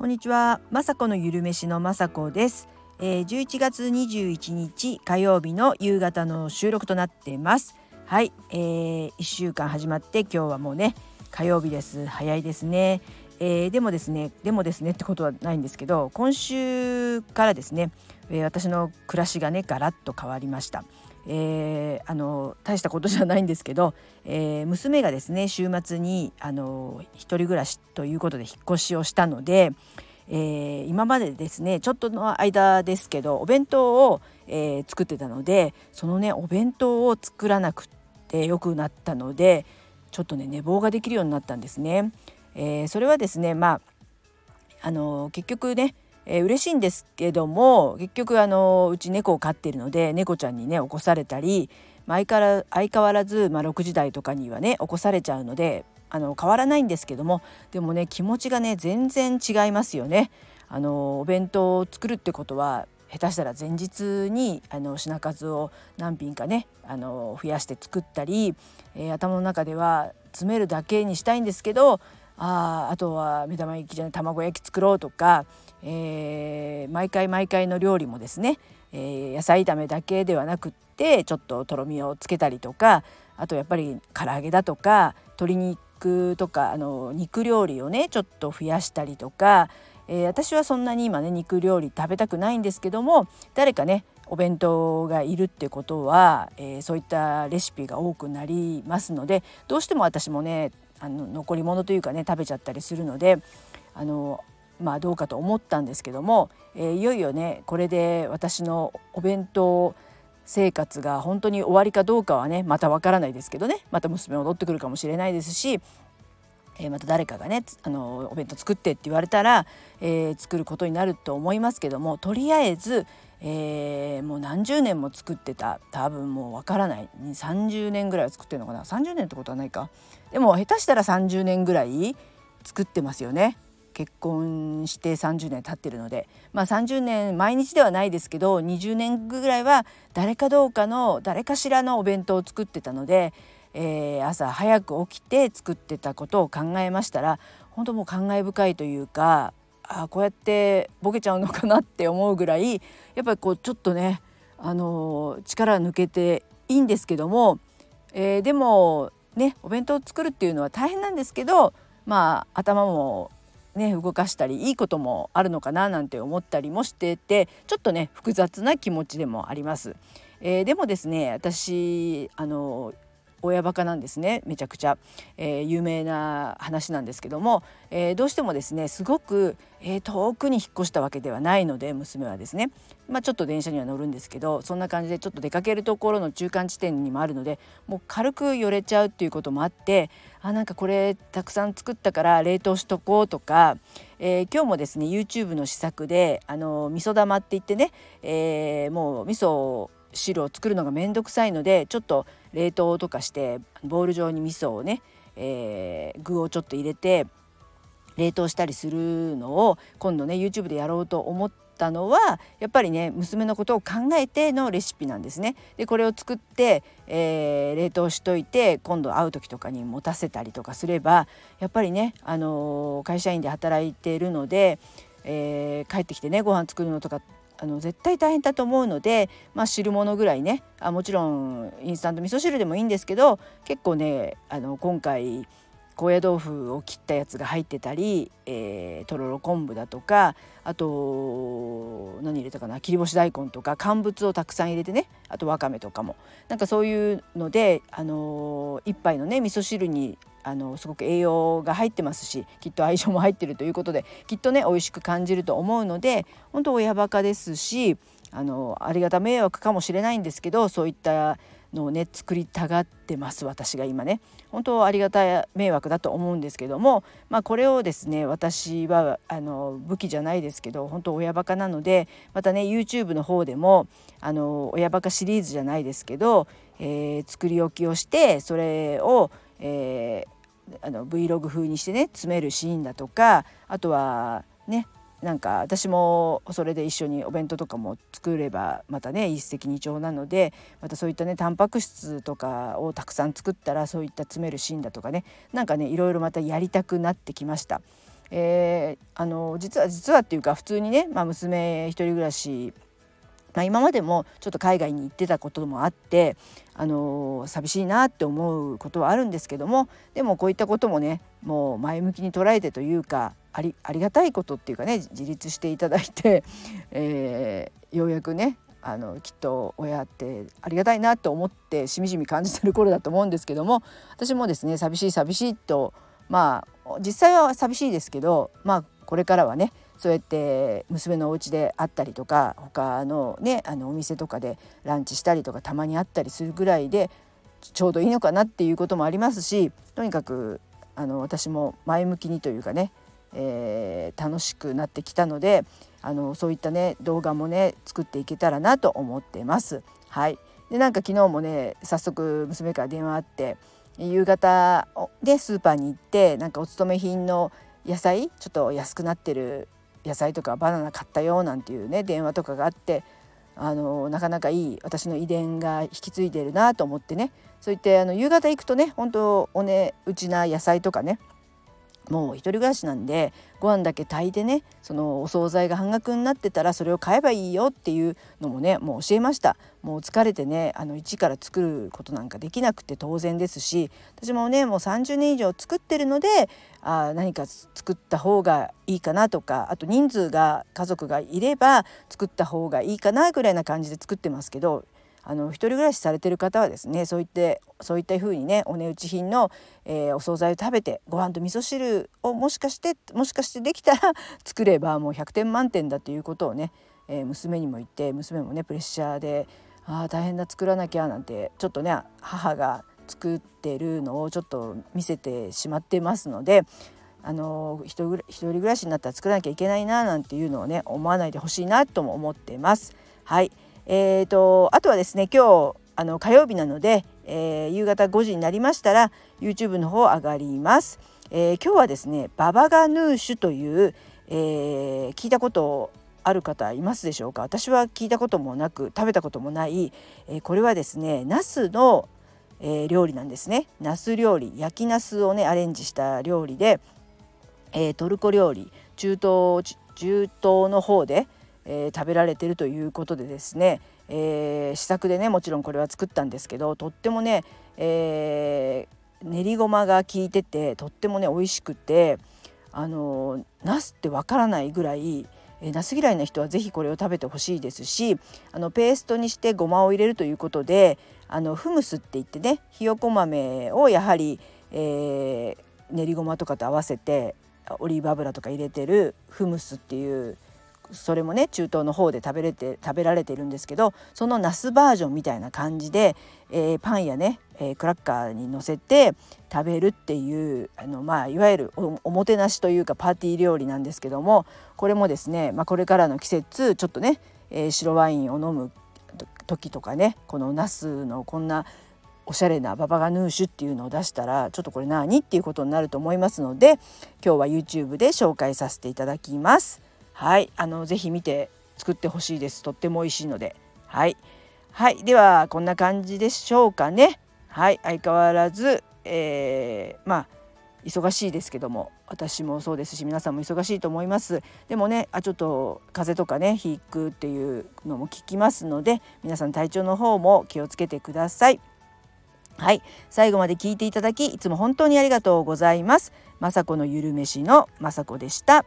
こんにちは、まさこのゆるめしのまさこです、えー、11月21日火曜日の夕方の収録となっています。はい、えー、1週間始まって今日はもうね火曜日です。早いですね、えー、でもですねでもですねってことはないんですけど今週からですね、えー、私の暮らしがねガラッと変わりました。えー、あの大したことじゃないんですけど、えー、娘がですね週末にあの一人暮らしということで引っ越しをしたので、えー、今までですねちょっとの間ですけどお弁当を、え作ってたのでそのねお弁当を作らなくてよくなったのでちょっとね寝坊ができるようになったんですね。えそれはですねまああの結局ねえー、嬉しいんですけども結局あのうち猫を飼っているので猫ちゃんにね起こされたり、まあ、相変わら相変わらず、まあ、6時台とかにはね起こされちゃうのであの変わらないんですけどもでもね気持ちがね全然違いますよね。あのお弁当を作るってことは下手したら前日にあの品数を何品かねあの増やして作ったり、えー、頭の中では詰めるだけにしたいんですけどああとは目玉焼きじゃない卵焼き作ろうとか、えー、毎回毎回の料理もですね、えー、野菜炒めだけではなくってちょっととろみをつけたりとかあとやっぱり唐揚げだとか鶏肉とかあの肉料理をねちょっと増やしたりとか、えー、私はそんなに今ね肉料理食べたくないんですけども誰かねお弁当がいるってことは、えー、そういったレシピが多くなりますのでどうしても私もねあの残り物というかね食べちゃったりするのであのまあどうかと思ったんですけども、えー、いよいよねこれで私のお弁当生活が本当に終わりかどうかはねまたわからないですけどねまた娘戻ってくるかもしれないですし、えー、また誰かがねあのお弁当作ってって言われたら、えー、作ることになると思いますけどもとりあえず、えー、もう何十年も作ってた多分もうわからない。30年ぐらいは作ってるのかな？30年ってことはないか。でも下手したら30年ぐらい作ってますよね。結婚して30年経ってるので。まあ30年毎日ではないですけど20年ぐらいは誰かどうかの誰かしらのお弁当を作ってたので、えー、朝早く起きて作ってたことを考えましたら本当もう感慨深いというかあこうやってボケちゃうのかなって思うぐらいやっぱりこうちょっとねあの力抜けていいんですけども、えー、でもねお弁当を作るっていうのは大変なんですけどまあ頭もね動かしたりいいこともあるのかななんて思ったりもしててちょっとね複雑な気持ちでもあります。えー、でもですね私あの親バカなんですね。めちゃくちゃ、えー、有名な話なんですけども、えー、どうしてもですねすごく、えー、遠くに引っ越したわけではないので娘はですね、まあ、ちょっと電車には乗るんですけどそんな感じでちょっと出かけるところの中間地点にもあるのでもう軽く寄れちゃうっていうこともあってあなんかこれたくさん作ったから冷凍しとこうとか、えー、今日もですね YouTube の試作であの味噌玉って言ってね、えー、もう味噌汁を作るのがめんどくさいのでちょっと冷凍とかしてボウル状に味噌をね、えー、具をちょっと入れて冷凍したりするのを今度ね YouTube でやろうと思ったのはやっぱりね娘のことを考えてのレシピなんですね。でこれを作って、えー、冷凍しといて今度会う時とかに持たせたりとかすればやっぱりね、あのー、会社員で働いているので、えー、帰ってきてねご飯作るのとかあの絶対大変だと思うので、まあ、汁物ぐらいねあもちろんインスタント味噌汁でもいいんですけど結構ねあの今回高野豆腐を切ったやつが入ってたり、えー、とろろ昆布だとかあと何入れたかな切り干し大根とか乾物をたくさん入れてねあとわかめとかも。なんかそういうので、あのー、一杯のね味噌汁にあのすごく栄養が入ってますしきっと愛情も入ってるということできっとね美味しく感じると思うので本当親バカですしあのありがた迷惑かもしれないんですけどそういったのをね作りたがってます私が今ね。本当ありがたい迷惑だと思うんですけどもまあこれをですね私はあの武器じゃないですけど本当親バカなのでまたね YouTube の方でもあの親バカシリーズじゃないですけど、えー、作り置きをしてそれを、えー、あの Vlog 風にしてね詰めるシーンだとかあとはねなんか私もそれで一緒にお弁当とかも作ればまたね一石二鳥なのでまたそういったねタンパク質とかをたくさん作ったらそういった詰めるシーンだとかねなんかねいろいろまたやりたくなってきました。えー、あの実は実はっていうか普通にね、まあ、娘一人暮らしまあ、今までもちょっと海外に行ってたこともあってあの寂しいなって思うことはあるんですけどもでもこういったこともねもう前向きに捉えてというかありありがたいことっていうかね自立していただいて、えー、ようやくねあのきっと親ってありがたいなと思ってしみじみ感じてる頃だと思うんですけども私もですね寂しい寂しいとまあ実際は寂しいですけどまあこれからはねそうやって娘のお家で会ったりとか他のねあのお店とかでランチしたりとかたまに会ったりするぐらいでちょうどいいのかなっていうこともありますしとにかくあの私も前向きにというかね、えー、楽しくなってきたのであのそういったね動画もね作っていけたらなと思ってます。はいでなんか昨日もね早速娘から電話あって夕方でスーパーに行ってなんかお勤め品の野菜ちょっと安くなってる野菜とかバナナ買ったよなんていうね電話とかがあってあのなかなかいい私の遺伝が引き継いでるなと思ってね。そう言ってあの夕方行くとね本当お値打ちな野菜とかねもう一人暮らしなんでご飯だけ炊いてねそのお惣菜が半額になってたらそれを買えばいいよっていうのもねもう教えました。もう疲れてねあの一から作ることなんかできなくて当然ですし私もねもう30年以上作ってるのであ何か作った方がいいかなとかあと人数が家族がいれば作った方がいいかなぐらいな感じで作ってますけどあの一人暮らしされてる方はですねそういってそういった風にねお値打ち品の、えー、お惣菜を食べてご飯と味噌汁をもしかしてもしかしてできたら 作ればもう100点満点だということをね、えー、娘にも言って娘もねプレッシャーで「ああ大変だ作らなきゃ」なんてちょっとね母が作ってるのをちょっと見せてしまってますのであの一人暮らしになったら作らなきゃいけないななんていうのをね思わないでほしいなとも思ってます。はいえーと、あとはですね今日あの火曜日なので、えー、夕方5時になりましたら YouTube の方上がります。えー、今日はですねババガヌーシュという、えー、聞いたことある方いますでしょうか？私は聞いたこともなく食べたこともない、えー、これはですねナスの、えー、料理なんですねナス料理焼きナスをねアレンジした料理で、えー、トルコ料理中東中東の方で、えー、食べられてるということでですね、えー、試作でねもちろんこれは作ったんですけどとってもね、えー、練りごまが効いててとってもね美味しくてあのナスってわからないぐらいえナス嫌いな人は是非これを食べてほしいですしあのペーストにしてごまを入れるということであのフムスって言ってねひよこ豆をやはり、えー、練りごまとかと合わせてオリーブ油とか入れてるフムスっていうそれもね中東の方で食べれて食べられてるんですけどそのナスバージョンみたいな感じで、えー、パンやね、えー、クラッカーにのせて食べるっていうあの、まあ、いわゆるおもてなしというかパーティー料理なんですけどもこれもですね、まあ、これからの季節ちょっとね、えー、白ワインを飲む時とかねこのナスのこんなおしゃれなババガヌーシュっていうのを出したらちょっとこれ何？っていうことになると思いますので今日は YouTube で紹介させていただきます。はいあのぜひ見て作ってほしいです。とっても美味しいので。はい。はいではこんな感じでしょうかね。はい相変わらず、えー、まあ忙しいですけども私もそうですし皆さんも忙しいと思います。でもねあちょっと風邪とかねひくっていうのも聞きますので皆さん体調の方も気をつけてください。はい。最後まで聞いていただきいつも本当にありがとうございます。雅子のゆるめしの雅子でした。